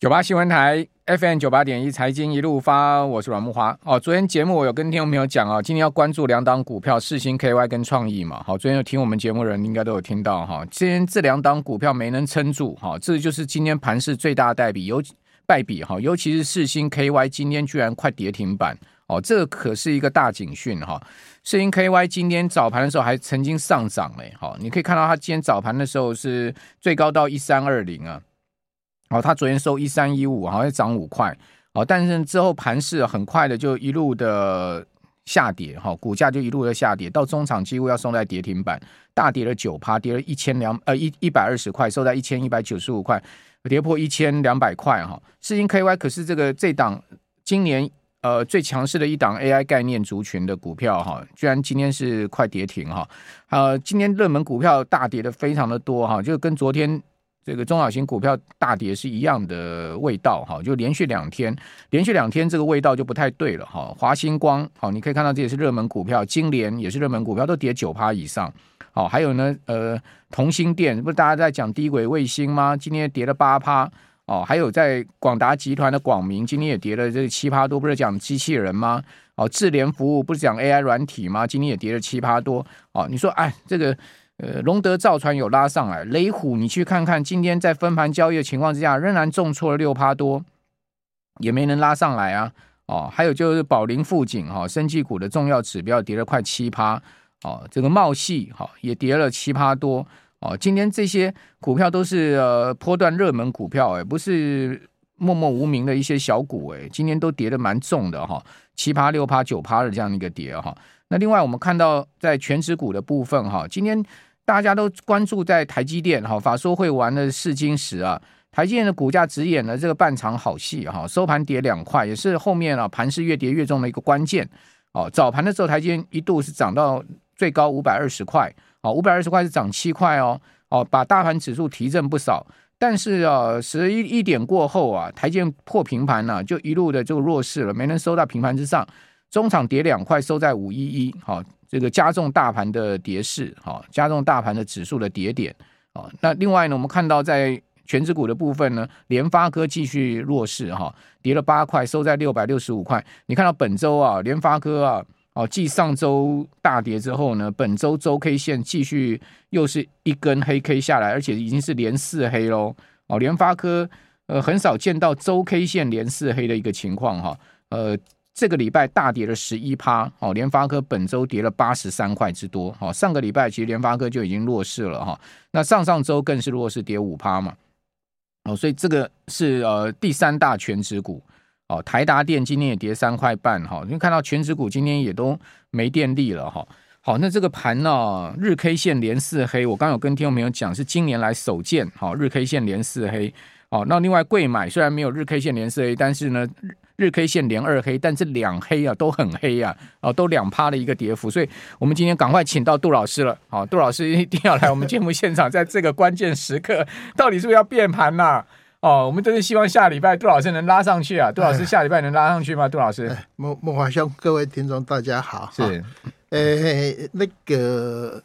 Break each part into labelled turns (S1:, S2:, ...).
S1: 九八新闻台 FM 九八点一财经一路发，我是阮慕驊。哦，昨天节目我有跟听众朋友讲啊，今天要关注两档股票，世芯 KY 跟创意嘛。好，昨天有听我们节目的人应该都有听到哈。今天这两档股票没能撑住，哈，这就是今天盘势最大的败笔，尤败笔哈，尤其是世芯 KY 今天居然快跌停板，哦，这可是一个大警讯哈。世芯 KY 今天早盘的时候还曾经上涨嘞，好，你可以看到它今天早盘的时候是最高到一三二零啊。哦，它昨天收一三一五，好像涨五块，哦，但是之后盘势很快的就一路的下跌，哈，股价就一路的下跌，到中场几乎要收在跌停板，大跌了九趴，跌了一千两呃一一百二十块，收在一千一百九十五块，跌破一千两百块，哈，世芯 KY 可是这个这档今年呃最强势的一档 AI 概念族群的股票，哈，居然今天是快跌停，哈，呃，今天热门股票大跌的非常的多，哈，就跟昨天。这个中小型股票大跌是一样的味道哈，就连续两天，连续两天这个味道就不太对了哈。华星光好，你可以看到这也是热门股票，金联也是热门股票，都跌九趴以上。好，还有呢，呃，同心电不是大家在讲低轨卫星吗？今天跌了八趴哦。还有在广达集团的广明，今天也跌了这七趴多，不是讲机器人吗？哦，智联服务不是讲 AI 软体吗？今天也跌了七趴多哦。你说哎，这个。呃，龙德造船有拉上来，雷虎你去看看，今天在分盘交易的情况之下，仍然重挫了六趴多，也没能拉上来啊。哦，还有就是宝林富锦哈，生技股的重要指标跌了快七趴，哦，这个茂矽哈也跌了七趴多，哦，今天这些股票都是呃波段热门股票，哎，不是默默无名的一些小股，哎，今天都跌得蛮重的哈，七趴六趴九趴的这样一个跌哈。那另外我们看到在全指股的部分哈，今天。大家都关注在台积电哈，法说会玩的试金石啊，台积电的股价只演了这个半场好戏哈，收盘跌两块，也是后面啊盘势越跌越重的一个关键哦。早盘的时候，台积电一度是涨到最高五百二十块，哦，五百二十块是涨七块哦，哦，把大盘指数提振不少。但是啊，十一一点过后啊，台积电破平盘了，就一路的就弱势了，没能收到平盘之上，中场跌两块，收在五一一，好。这个加重大盘的跌势，哈，加重大盘的指数的跌点，啊，那另外呢，我们看到在全指股的部分呢，联发科继续弱势，哈，跌了八块，收在六百六十五块。你看到本周啊，联发科啊，哦，继上周大跌之后呢，本周周 K 线继续又是一根黑 K 下来，而且已经是连四黑喽。哦，联发科呃很少见到周 K 线连四黑的一个情况，哈，呃。这个礼拜大跌了十一趴，哦，联发科本周跌了八十三块之多，哦，上个礼拜其实联发科就已经弱势了哈，那上上周更是弱势跌五趴嘛，哦，所以这个是呃第三大全值股，哦，台达电今天也跌三块半哈，因为看到全值股今天也都没电力了哈，好，那这个盘呢，日 K 线连四黑，我刚有跟听众朋友讲是今年来首见，好，日 K 线连四黑，哦，那另外贵买虽然没有日 K 线连四黑，但是呢。日 K 线连二黑，但是两黑啊都很黑啊，哦，都两趴的一个跌幅，所以我们今天赶快请到杜老师了，好，杜老师一定要来我们节目现场，在这个关键时刻，到底是不是要变盘呐？哦，我们真是希望下礼拜杜老师能拉上去啊，杜老师下礼拜能拉上去吗？杜老师，
S2: 孟孟华兄，各位听众大家好，
S1: 是，
S2: 呃、欸，那个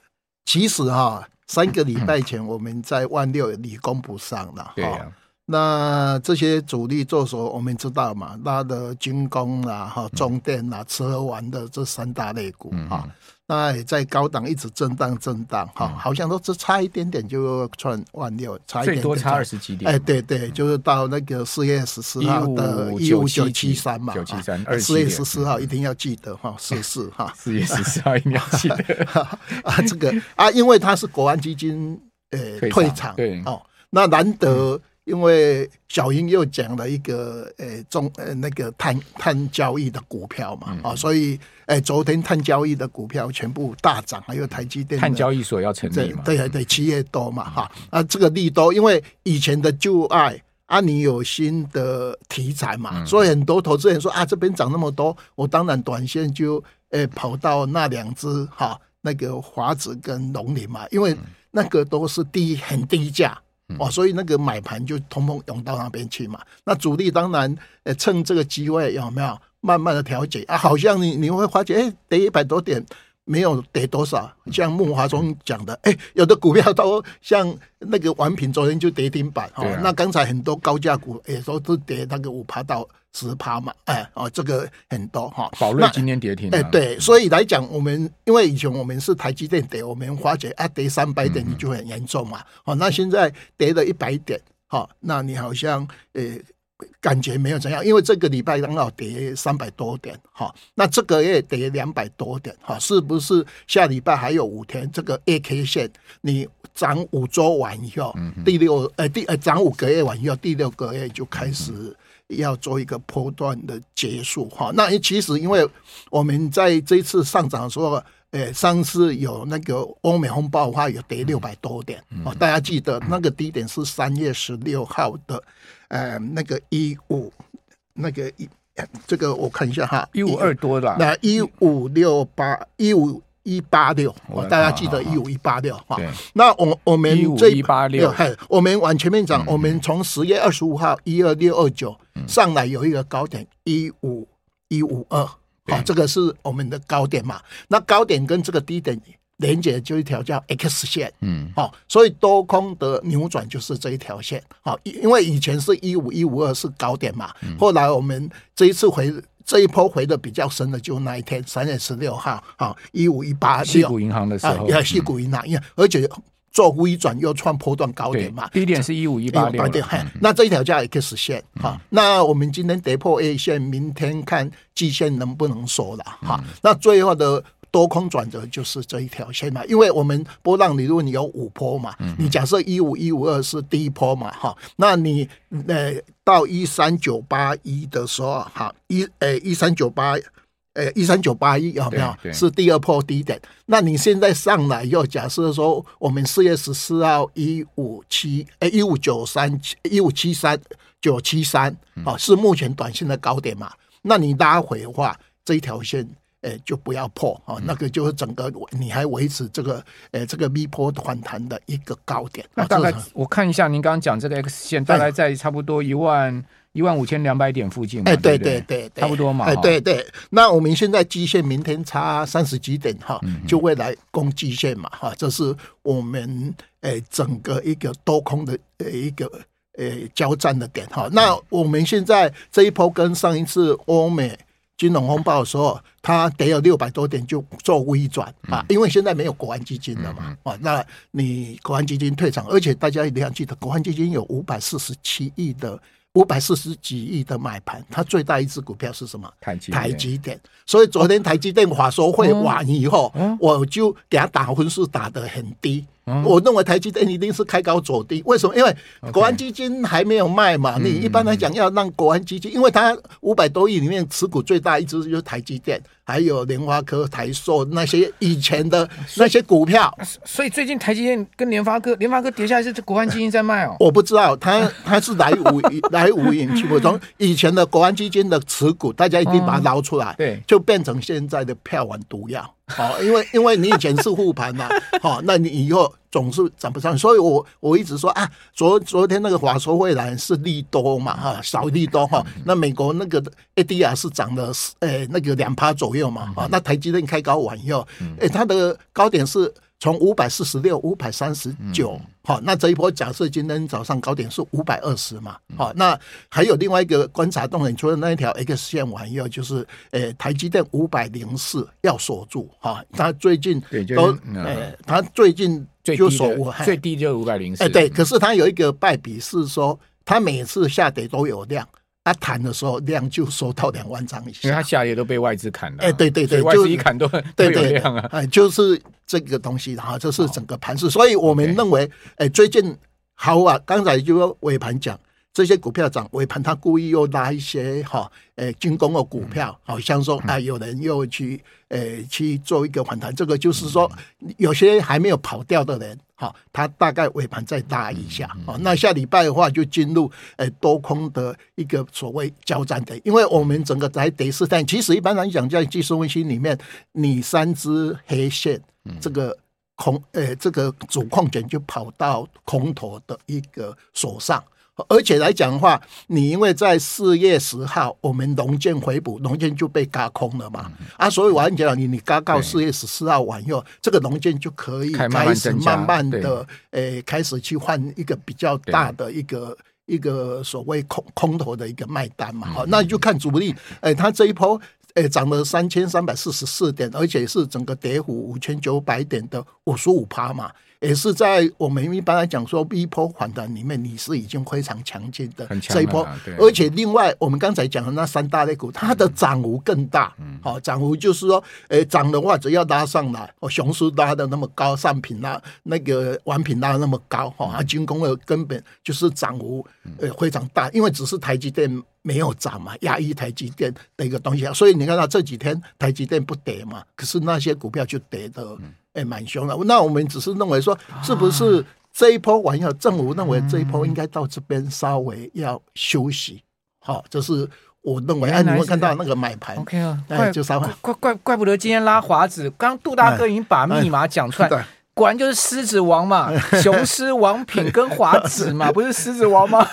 S2: 其实哈，三个礼拜前我们在万六立功不上了，对呀。那这些主力做手，我们知道嘛？那的军工啊、哈中电啊、吃喝玩的这三大类股哈，那也在高档一直震荡震荡哈，好像都只差一点点就创万六，差一点点
S1: 最多差二十几点。
S2: 哎，对对，就是到那个四月十四号的一五九七三嘛，
S1: 九七三，
S2: 四月十四号一定要记得哈，四四哈，
S1: 四月十四号一定要记得
S2: 啊，这个啊，因为它是国安基金呃退场，对哦，那难得。因为小英又讲了一个呃中呃那个碳碳交易的股票嘛啊，所以哎昨天碳交易的股票全部大涨，还有台积电
S1: 碳交易所要成立嘛？
S2: 对对对，企业多嘛哈啊，这个利多，因为以前的旧爱啊，你有新的题材嘛，所以很多投资人说啊，这边涨那么多，我当然短线就哎跑到那两只哈，那个华子跟龙林嘛，因为那个都是低很低价。哦，所以那个买盘就通通涌到那边去嘛。那主力当然，呃，趁这个机会有没有慢慢的调节啊？好像你你会发觉，哎，跌一百多点，没有跌多少，像慕驊忠讲的，哎、欸，有的股票都像那个王品昨天就跌停板哦。那刚才很多高价股也都是跌那个五趴到十趴嘛，哎哦，这个很多哈。
S1: 宝、哦、瑞今天跌停，
S2: 哎、欸、对，所以来讲，我们因为以前我们是台积电跌，我们发觉啊跌三百点你就很严重嘛。哦，那现在跌了一百点，哈、哦，那你好像呃。欸感觉没有怎样，因为这个礼拜刚好跌三百多点，哈，那这个月跌两百多点，哈，是不是下礼拜还有五天？这个 A K 线你涨五周完以后，第六呃第呃涨五个月完以后，第六个月就开始要做一个波段的结束，哈。那其实因为我们在这一次上涨的时候，呃，上次有那个欧美风暴的话，有跌六百多点，哦，大家记得那个低点是三月十六号的。呃，那个一五，那个一，这个我看一下哈，
S1: 一五二多的，
S2: 那一五六八一五一八六，大家记得一五一八六哈。那我我
S1: 们这一八六，
S2: 我们往前面讲，我们从十月二十五号一二六二九上来有一个高点一五一五二，好，这个是我们的高点嘛。那高点跟这个低点。连接就一条叫 X 线，嗯，好，所以多空的扭转就是这一条线，好，因为以前是一五一五二是高点嘛，后来我们这一次回这一波回的比较深的就那一天三月十六号，啊，一五一八六，
S1: 矽谷银行的时候，
S2: 啊，西谷银行，因为而且做微转又创波段高点嘛，
S1: 低点是一五一八六，
S2: 那这一条叫 X 线，哈，那我们今天跌破 A 线，明天看季线能不能收了，哈，那最后的。多空转折就是这一条线嘛，因为我们波浪理论有五波嘛，你假设一五一五二是第一波嘛，哈，那你呃到一三九八一的时候，哈一呃一三九八呃一三九八一有没有是第二波低点？那你现在上来又假设说我们四月十四号一五七呃一五九三一五七三九七三啊是目前短线的高点嘛？那你拉回的话，这一条线。哎，就不要破啊！那个就是整个你还维持这个，呃，这个 V 波反弹的一个高点。
S1: 那大概我看一下，您刚刚讲这个 X 线大概在差不多一万一万五千两百点附近。哎，对对对，差不多嘛。哎，
S2: 对对。那我们现在基线明天差三十几点哈，就会来攻基线嘛哈。这是我们哎整个一个多空的呃一个呃交战的点哈。那我们现在这一波跟上一次欧美。金融风暴的时候，它跌了六百多点就做微转啊，因为现在没有国安基金了嘛啊，那你国安基金退场，而且大家一定要记得，国安基金有五百四十七亿的五百四十几亿的买盘，它最大一只股票是什么？台积台积电。所以昨天台积电法说会完以后，我就给他打分数打得很低。我认为台积电一定是开高走低，为什么？因为国安基金还没有卖嘛。你一般来讲要让国安基金，因为它五百多亿里面持股最大一只就是台积电，还有联发科、台硕那些以前的那些股票。
S1: 所以最近台积电跟联发科，联发科跌下来是国安基金在卖哦。
S2: 我不知道，他他是来无来无影去无踪以前的国安基金的持股，大家一定把它捞出来，对，就变成现在的票丸毒药。好，因为因为你以前是护盘嘛，好，那你以后总是涨不上，所以我我一直说啊，昨昨天那个华硕未来是利多嘛，哈，少利多哈，那美国那个 ADR 是涨了诶那个两趴左右嘛，啊，那台积电开高完以后，哎，它的高点是。从五百四十六、五百三十九，好，那这一波假设今天早上高点是五百二十嘛，好，那还有另外一个观察重点，除了那一条 X 线完以后，就是诶、欸，台积电五百零四要锁住，哈，它最近都诶，它最近就锁住，
S1: 最低就五百零四，
S2: 哎，对，可是它有一个败笔是说，它每次下跌都有量。它弹的时候量就收到两万张以下，
S1: 因为他下跌都被外资砍了。
S2: 哎，对对对，
S1: 外资一砍都对对量啊。
S2: 哎，就是这个东西然后，这是整个盘势，所以我们认为，哎，最近好啊，刚才就尾盘讲。这些股票涨，尾盘他故意又拉一些哈，诶，军工的股票，好像说啊，有人又去诶去做一个反弹，这个就是说有些还没有跑掉的人，哈，他大概尾盘再拉一下，哦，那下礼拜的话就进入诶多空的一个所谓交战的，因为我们整个在跌势，但其实一般来讲在技术分析里面，你三支黑线，这个空诶这个主控权就跑到空头的一个手上。而且来讲的话，你因为在四月十号我们农建回补，农建就被嘎空了嘛，嗯、啊，所以我跟你讲，你你嘎到四月十四号完以后，这个农建就可以开始慢慢的，诶，开始去换一个比较大的一个一个所谓空空头的一个卖单嘛，好、嗯，那你就看主力，诶，它这一波。诶，涨了三千三百四十四点，而且是整个跌幅五千九百点的五十五趴嘛，也是在我们一般来讲说一波反弹里面，你是已经非常强劲的这一波。而且另外，我们刚才讲的那三大类股，它的涨幅更大。好，涨幅就是说，诶，涨的话只要拉上来，哦，雄狮拉的那么高，上品拉那个完品拉的那么高，哈，啊，军工的根本就是涨幅呃非常大，因为只是台积电。没有涨嘛，压抑台积电的一个东西，所以你看到这几天台积电不跌嘛，可是那些股票就跌的诶蛮凶的。那我们只是认为说，是不是这一波完以后，政府认为这一波应该到这边稍微要休息，好，这是我认为。哎，你会看到那个买盘
S1: ，OK 啊，怪就稍微怪怪怪不得今天拉华子，刚杜大哥已经把密码讲出来。果然就是狮子王嘛，雄狮、王品跟华子嘛，不是狮子王吗？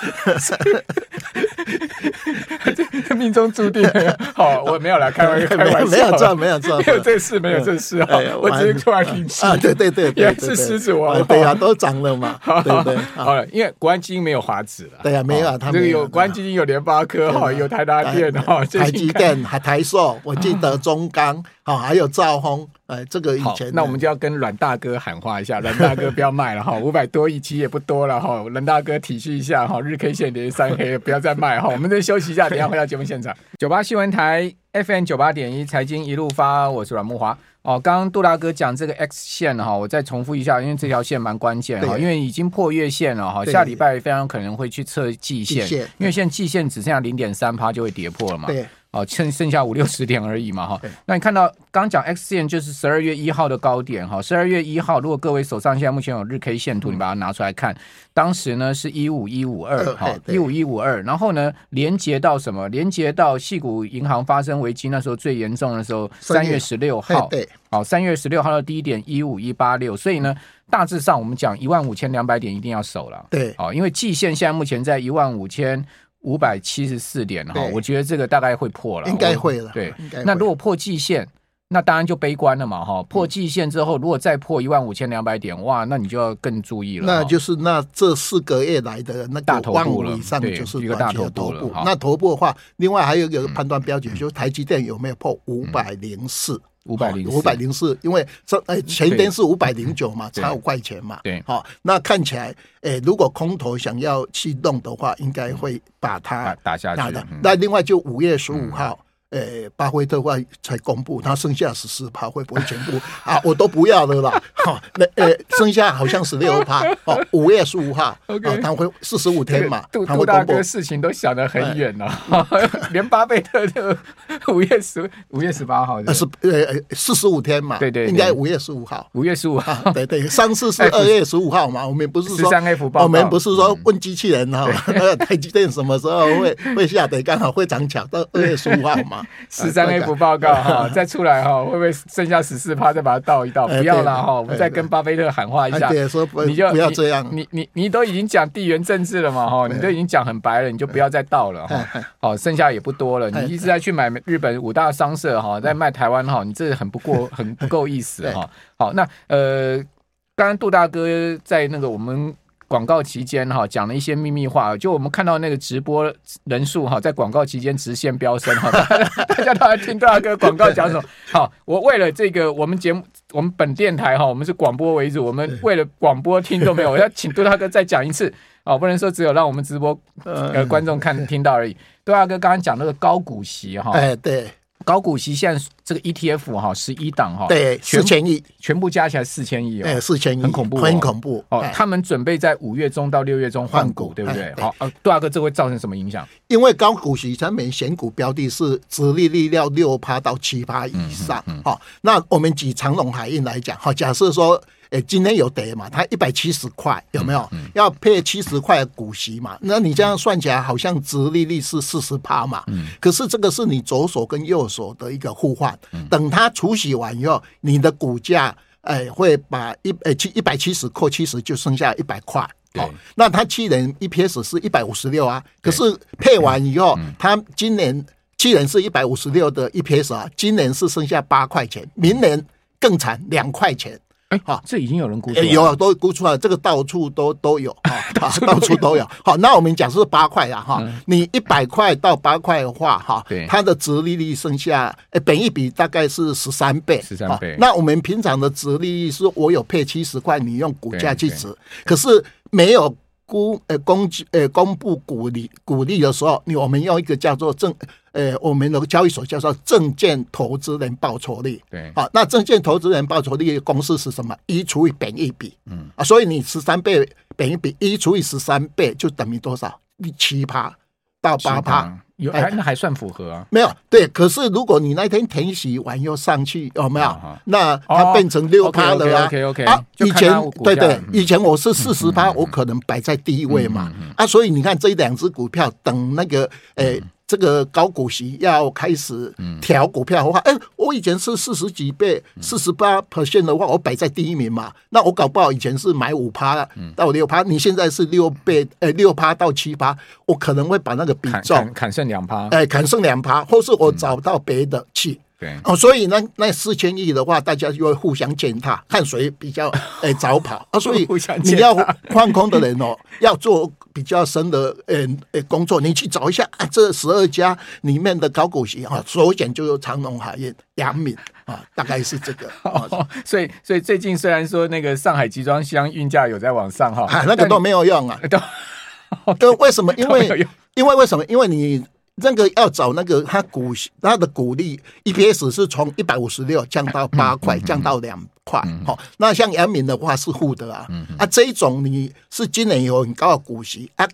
S1: 命中注定。好，我没有来开玩笑，开玩笑，
S2: 没有赚，没有赚，
S1: 没有这事，没有这事哈。我只是突然运气
S2: 啊，对对对，
S1: 原来是狮子王，
S2: 对呀，都涨了嘛。对对，
S1: 好了，因为国安基金没有华指了，
S2: 对呀，没有，他们
S1: 有国安基金有联发科哈，有台达电哈，
S2: 台积电还台硕，我记得中钢。好，还有兆丰，哎，这个以前，
S1: 那我们就要跟阮大哥喊话一下，阮大哥不要卖了哈，五百多亿其实也不多了哈，阮大哥体恤一下哈，日 K 线连三黑，不要再卖哈，我们再休息一下，等下回到节目现场。九八新闻台 FM 九八点一财经一路发，我是阮慕华。哦，刚刚杜大哥讲这个 X 线哈，我再重复一下，因为这条线蛮关键哈，因为已经破月线了哈，下礼拜非常可能会去测季线，因为现在季线只剩下零点三趴就会跌破了嘛。对。哦，剩剩下五六十点而已嘛，哈。那你看到刚讲 X 线就是十二月一号的高点，哈。十二月一号，如果各位手上现在目前有日 K 线图，你把它拿出来看，当时呢是一五一五二，哈，一五一五二。然后呢，连接到什么？连接到细谷银行发生危机那时候最严重的时候，三月十六号。对。好，三月十六号的低点一五一八六。所以呢，大致上我们讲一万五千两百点一定要守了。对。好，因为季线现在目前在一万五千。五百七十四点哈，我觉得这个大概会破了，
S2: 应该会了。
S1: 对，那如果破季线，那当然就悲观了嘛哈。破季线之后，如果再破一万五千两百点，哇，那你就要更注意了。
S2: 那就是那这四个月来的那大头部以上就是一个大头部了。那头部的话，另外还有一个判断标准，就是台积电有没有破五百零四。
S1: 五百零
S2: 五百零四，因为这哎前天是五百零九嘛，差五块钱嘛。对，好，那看起来，哎，如果空头想要去动的话，应该会把它
S1: 打下去。
S2: 那另外就五月十五号。诶，巴菲特话才公布，他剩下十四趴会不会全部啊？我都不要了啦，哈，那诶，剩下好像十六趴，哦，五月十五号，OK，他会四十五天嘛，
S1: 杜杜大哥事情都想得很远了，连巴菲特都五月十五月十八号，
S2: 是呃四十五天嘛，对对，应该五月十五号，
S1: 五月十五号，
S2: 对对，上次是 二月十五号嘛，我们不是说
S1: 三 F 报，
S2: 我们不是说问机器人哈，那 个台积电什么时候会会下跌，刚好会涨巧到二月十五号嘛。
S1: 十三 A 不报告哈，再出来哈，会不会剩下十四趴？再把它倒一倒，不要了哈，我们再跟巴菲特喊话一下，
S2: 你就不要这样，
S1: 你你你都已经讲地缘政治了嘛哈，你都已经讲很白了，你就不要再倒了哈。好，剩下也不多了，你一直在去买日本五大商社哈，在卖台湾哈，你这很不过 很不够意思哈。好，那呃，刚刚杜大哥在那个我们。广告期间哈，讲了一些秘密话，就我们看到那个直播人数哈，在广告期间直线飙升哈，大家都在听杜大哥广告讲什么？好，我为了这个我们节目，我们本电台哈，我们是广播为主，我们为了广播听众没有，我要请杜大哥再讲一次啊，不能说只有让我们直播呃观众看听到而已。杜大哥刚刚讲那个高股息哈，
S2: 哎对。
S1: 高股息现在这个 ETF 哈，十一档哈，
S2: 对，四千亿，
S1: 全部加起来四千亿哦，
S2: 四千亿，
S1: 很恐怖，
S2: 很恐怖
S1: 哦。他们准备在五月中到六月中换股，对不对？好，呃，杜大哥，这会造成什么影响？
S2: 因为高股息产品选股标的是殖利率要六趴到七趴以上，好，那我们举长隆海运来讲，哈，假设说。哎，今天有得嘛？它一百七十块，有没有？嗯嗯、要配七十块的股息嘛？那你这样算起来，好像殖利率是四十趴嘛？嗯、可是这个是你左手跟右手的一个互换。嗯、等它除息完以后，你的股价哎会把一哎七一百七十扣七十，就剩下一百块。
S1: 对，
S2: 那他去年 EPS 是一百五十六啊，可是配完以后，他今年去年是一百五十六的 EPS 啊，今年是剩下八块钱，明年更惨两块钱。
S1: 哎，好，这已经有人估出来，
S2: 有都估出来，这个到处都都有 啊，到处都有。好，那我们讲是八块啊，哈，你一百块到八块的话，哈，它的折利率剩下，哎，本一比大概是十三倍，
S1: 十三倍。
S2: 那我们平常的折利率是我有配七十块，你用股价去值，可是没有估，呃，公呃公布股利股利的时候，你我们用一个叫做证。呃，我们的交易所叫做证券投资人报酬率。
S1: 对，
S2: 好，那证券投资人报酬率的公式是什么？一除以本一比。嗯啊，所以你十三倍本一比一除以十三倍就等于多少？七趴到八趴，
S1: 有还那还算符合啊？
S2: 没有，对。可是如果你那天填息完又上去，有没有？那它变成六趴了啊
S1: ？OK OK。
S2: 啊，以前对对，以前我是四十趴，我可能摆在第一位嘛。啊，所以你看这两只股票等那个诶。这个高股息要开始调股票的话，哎，我以前是四十几倍，四十八 percent 的话，我摆在第一名嘛。那我搞不好以前是买五趴到六趴，你现在是六倍，哎，六趴到七趴，我可能会把那个比重
S1: 砍，砍剩两趴，
S2: 哎，砍剩两趴，或是我找到别的去。
S1: 对
S2: 哦，所以呢那四千亿的话，大家就会互相践踏，看谁比较哎早跑啊。所以 你要放空的人哦，要做比较深的呃呃工作，你去找一下啊，这十二家里面的高股息啊，首选就有长隆海运、阳明啊，大概是这个。
S1: 哦、所以所以最近虽然说那个上海集装箱运价有在往上哈，
S2: 啊，那个都没有用啊，都都为什么？因为因为为什么？因为你。这个要找那个他股他的股利 EPS 是从一百五十六降到八块，降到两块。好，那像杨明的话是负的啊。啊，这一种你是今年有很高的股息啊。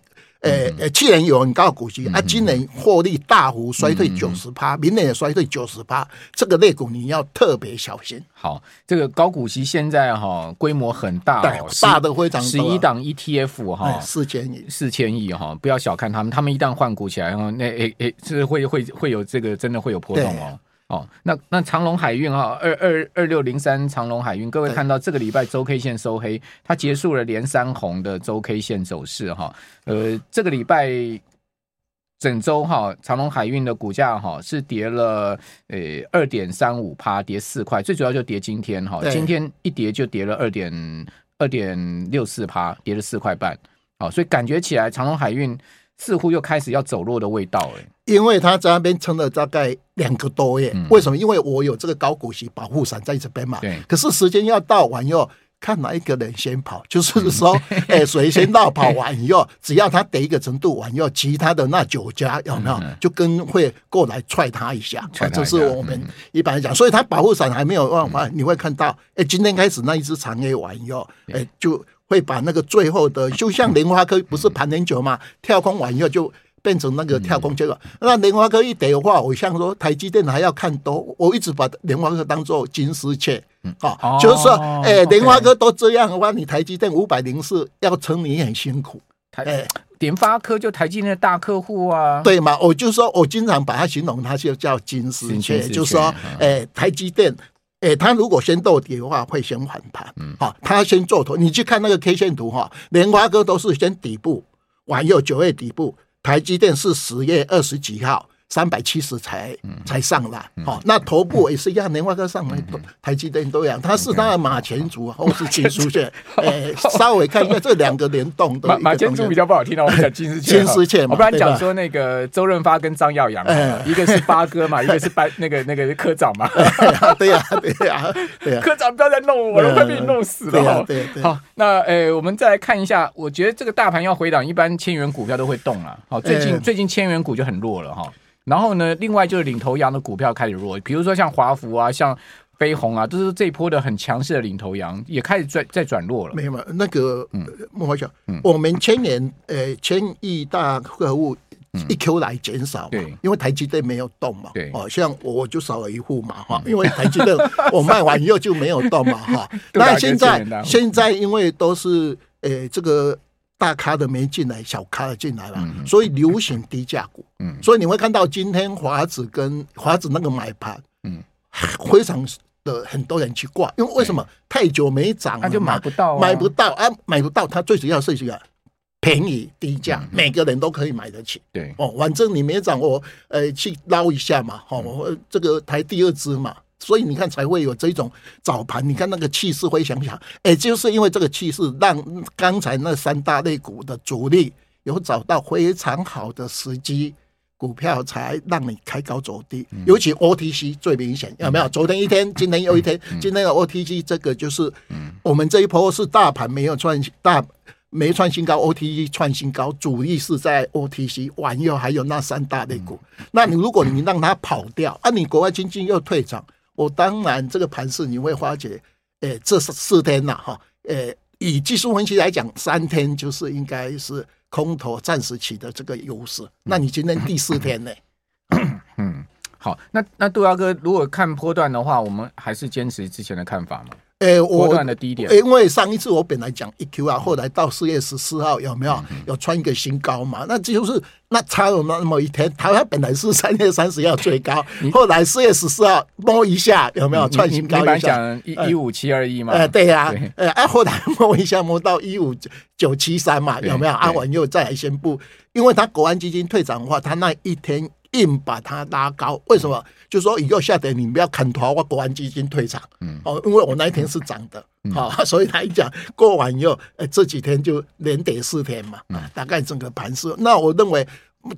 S2: 呃呃，去年有很高的股息啊，今年获利大幅衰退九十趴，明年也衰退九十趴，这个类股你要特别小心。
S1: 好，这个高股息现在哈规模很大，
S2: 大的非常
S1: 十一档 ETF 哈，
S2: 四千亿，
S1: 四千亿哈，不要小看他们，他们一旦换股起来，然后那诶诶，是会会会有这个真的会有波动哦。哦，那那长隆海运哈，二二二六零三长隆海运，各位看到这个礼拜周 K 线收黑，它结束了连三红的周 K 线走势哈。呃，这个礼拜整周哈，长隆海运的股价哈是跌了呃二点三五趴，跌四块，最主要就跌今天哈，今天一跌就跌了二点二点六四趴，跌了四块半。好，所以感觉起来长隆海运似乎又开始要走弱的味道哎。
S2: 因为他在那边撑了大概两个多月，为什么？因为我有这个高股息保护伞在这边嘛。对。可是时间要到完以后，看哪一个人先跑，就是说，哎，谁先到跑完以后，只要他得一个程度完以后，其他的那九家有没有就跟会过来踹他一下？这是我们一般来讲，所以他保护伞还没有办法。你会看到，哎，今天开始那一只长 A 完以后，哎，就会把那个最后的，就像联发科不是盘很久嘛，跳空完以后就。变成那个跳空结果，那联发科一跌的话，我像说台积电还要看多，我一直把联发科当做金丝雀，好，就是说，哎，联发科都这样的话，你台积电五百零四要撑你很辛苦。
S1: 哎，联发科就台积电的大客户啊，
S2: 对嘛？我就说我经常把它形容，它就叫金丝雀，就是说，哎，台积电，哎，它如果先到底的话，会先反弹，好，它先做头。你去看那个 K 线图哈，莲花哥都是先底部，往右九月底部。台积电是十月二十几号。三百七十才才上来，好，那头部也是一样，联发科上来，台积电都一样，它是它的马前卒，后是金丝雀，哎，稍微看一下这两个联动的。
S1: 马前卒比较不好听，我们讲金丝雀。
S2: 金丝雀，
S1: 我不然讲说那个周润发跟张耀扬，一个是八哥嘛，一个是班那个那个科长嘛。
S2: 对呀，对呀，对呀，
S1: 科长不要再弄我，我快被你弄死了。
S2: 对对。
S1: 好，那诶，我们再来看一下，我觉得这个大盘要回档，一般千元股票都会动了。好，最近最近千元股就很弱了哈。然后呢，另外就是领头羊的股票开始弱，比如说像华孚啊、像飞鸿啊，都是这一波的很强势的领头羊，也开始在在转弱了。
S2: 没有嘛？那个，嗯，莫华强，我们千年呃千亿大客户一 Q 来减少，对，因为台积电没有动嘛，对，哦，像我就少了一户嘛，哈，因为台积电我卖完以后就没有动嘛，哈。那现在现在因为都是呃这个。大咖的没进来，小咖的进来了，所以流行低价股。嗯。所以你会看到今天华子跟华子那个买盘，嗯。非常的很多人去挂，因为为什么？太久没涨，
S1: 他就买不到，
S2: 买不到啊，买不到。它最主要是一个便宜低价，每个人都可以买得起。
S1: 对。
S2: 哦，反正你没涨，我呃去捞一下嘛，哦，我这个抬第二支嘛，所以你看才会有这种早盘。你看那个气势会想想，哎，就是因为这个气势，让刚才那三大类股的主力有找到非常好的时机。股票才让你开高走低，尤其 OTC 最明显，有没有？昨天一天，今天又一天，今天的 OTC 这个就是，我们这一波是大盘没有创大没创新高，OTC 创新高，主力是在 OTC，完又还有那三大类股。那你如果你让它跑掉，啊，你国外经济又退场，我当然这个盘势你会发觉，诶，这是四天呐，哈，诶，以技术分析来讲，三天就是应该是。空头暂时取得这个优势，那你今天第四天呢？
S1: 嗯，好，那那杜亚哥，如果看波段的话，我们还是坚持之前的看法吗？
S2: 诶、欸，我
S1: 断的低点，
S2: 因为上一次我本来讲一 Q 啊，后来到四月十四号有没有有穿一个新高嘛？那就是那差了那么一天，它它本来是三月三十号最高，后来四月十四号摸一下有没有创新高？
S1: 你本来讲一一五七二一嘛？
S2: 呃，对呀，呃，啊，后来摸一下摸到一五九七三嘛，有没有？阿文又再来宣布，因为他国安基金退场的话，他那一天。硬把它拉高，为什么？就是说以后下跌，你不要砍头，我国安基金退场。嗯，哦，因为我那一天是涨的，好、嗯，所以他一讲过完以后，呃，这几天就连跌四天嘛，大概整个盘势。那我认为，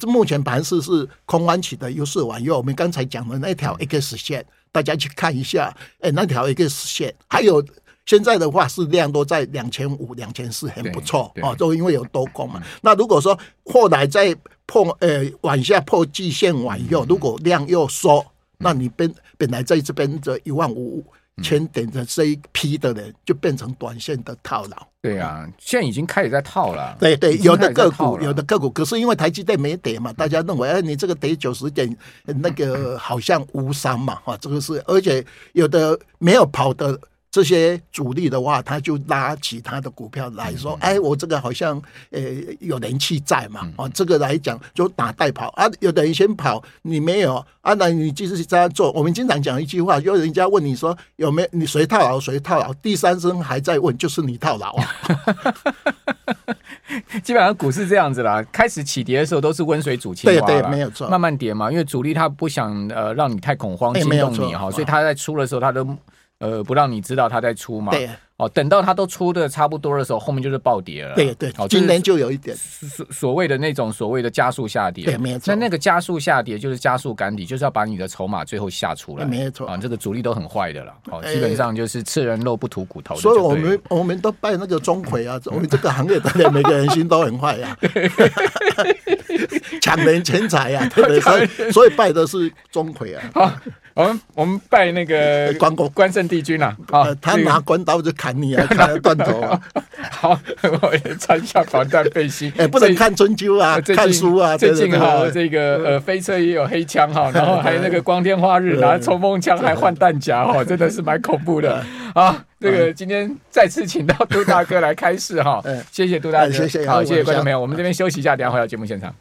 S2: 目前盘势是空方起的优势完因为，我们刚才讲的那条 X 线，大家去看一下，哎，那条 X 线，还有现在的话是量都在两千五、两千四，很不错哦，都因为有多空嘛。那如果说后来再破呃，往下破季线完以后，如果量又缩，那你本本来在这边这一万五千点的这一批的人，就变成短线的套牢。
S1: 对啊，现在已经开始在套了。
S2: 对对，有的个股有的个股，可是因为台积电没跌嘛，大家认为哎，你这个跌九十点，那个好像无伤嘛，哈，这个是，而且有的没有跑的。这些主力的话，他就拉其他的股票来说，哎，我这个好像呃有人气在嘛，啊，这个来讲就打带跑啊，有的人先跑，你没有啊，那你继续这样做。我们经常讲一句话，有人家问你说有没有你谁套牢谁套牢，第三声还在问，就是你套牢啊。
S1: 基本上股市这样子啦，开始起跌的时候都是温水煮青蛙，
S2: 对对，没有错，
S1: 慢慢跌嘛，因为主力他不想呃让你太恐慌惊动你哈，所以他在出的时候他都。呃，不让你知道他在出嘛？对，哦，等到他都出的差不多的时候，后面就是暴跌了。
S2: 对对，今年就有一点
S1: 所所谓的那种所谓的加速下跌。
S2: 对，没错。
S1: 那那个加速下跌就是加速赶底，就是要把你的筹码最后下出来。
S2: 没错啊，
S1: 这个主力都很坏的了。哦，基本上就是吃人肉不吐骨头。
S2: 所以我们我们都拜那个钟馗啊，我们这个行业的人每个人心都很坏呀，抢人钱财呀，对不对？所以所以拜的是钟馗啊。
S1: 我们我们拜那个关公关圣帝君啊，啊，
S2: 他拿关刀就砍你啊，砍断头啊。
S1: 好，我也穿下防弹背心。
S2: 哎，不能看春秋啊，看书啊。
S1: 最近哈，这个呃，飞车也有黑枪哈，然后还有那个光天化日拿冲锋枪还换弹夹哈，真的是蛮恐怖的啊。这个今天再次请到杜大哥来开示哈，谢谢杜大哥，谢谢，好，谢谢观众朋友，我们这边休息一下，等下回到节目现场。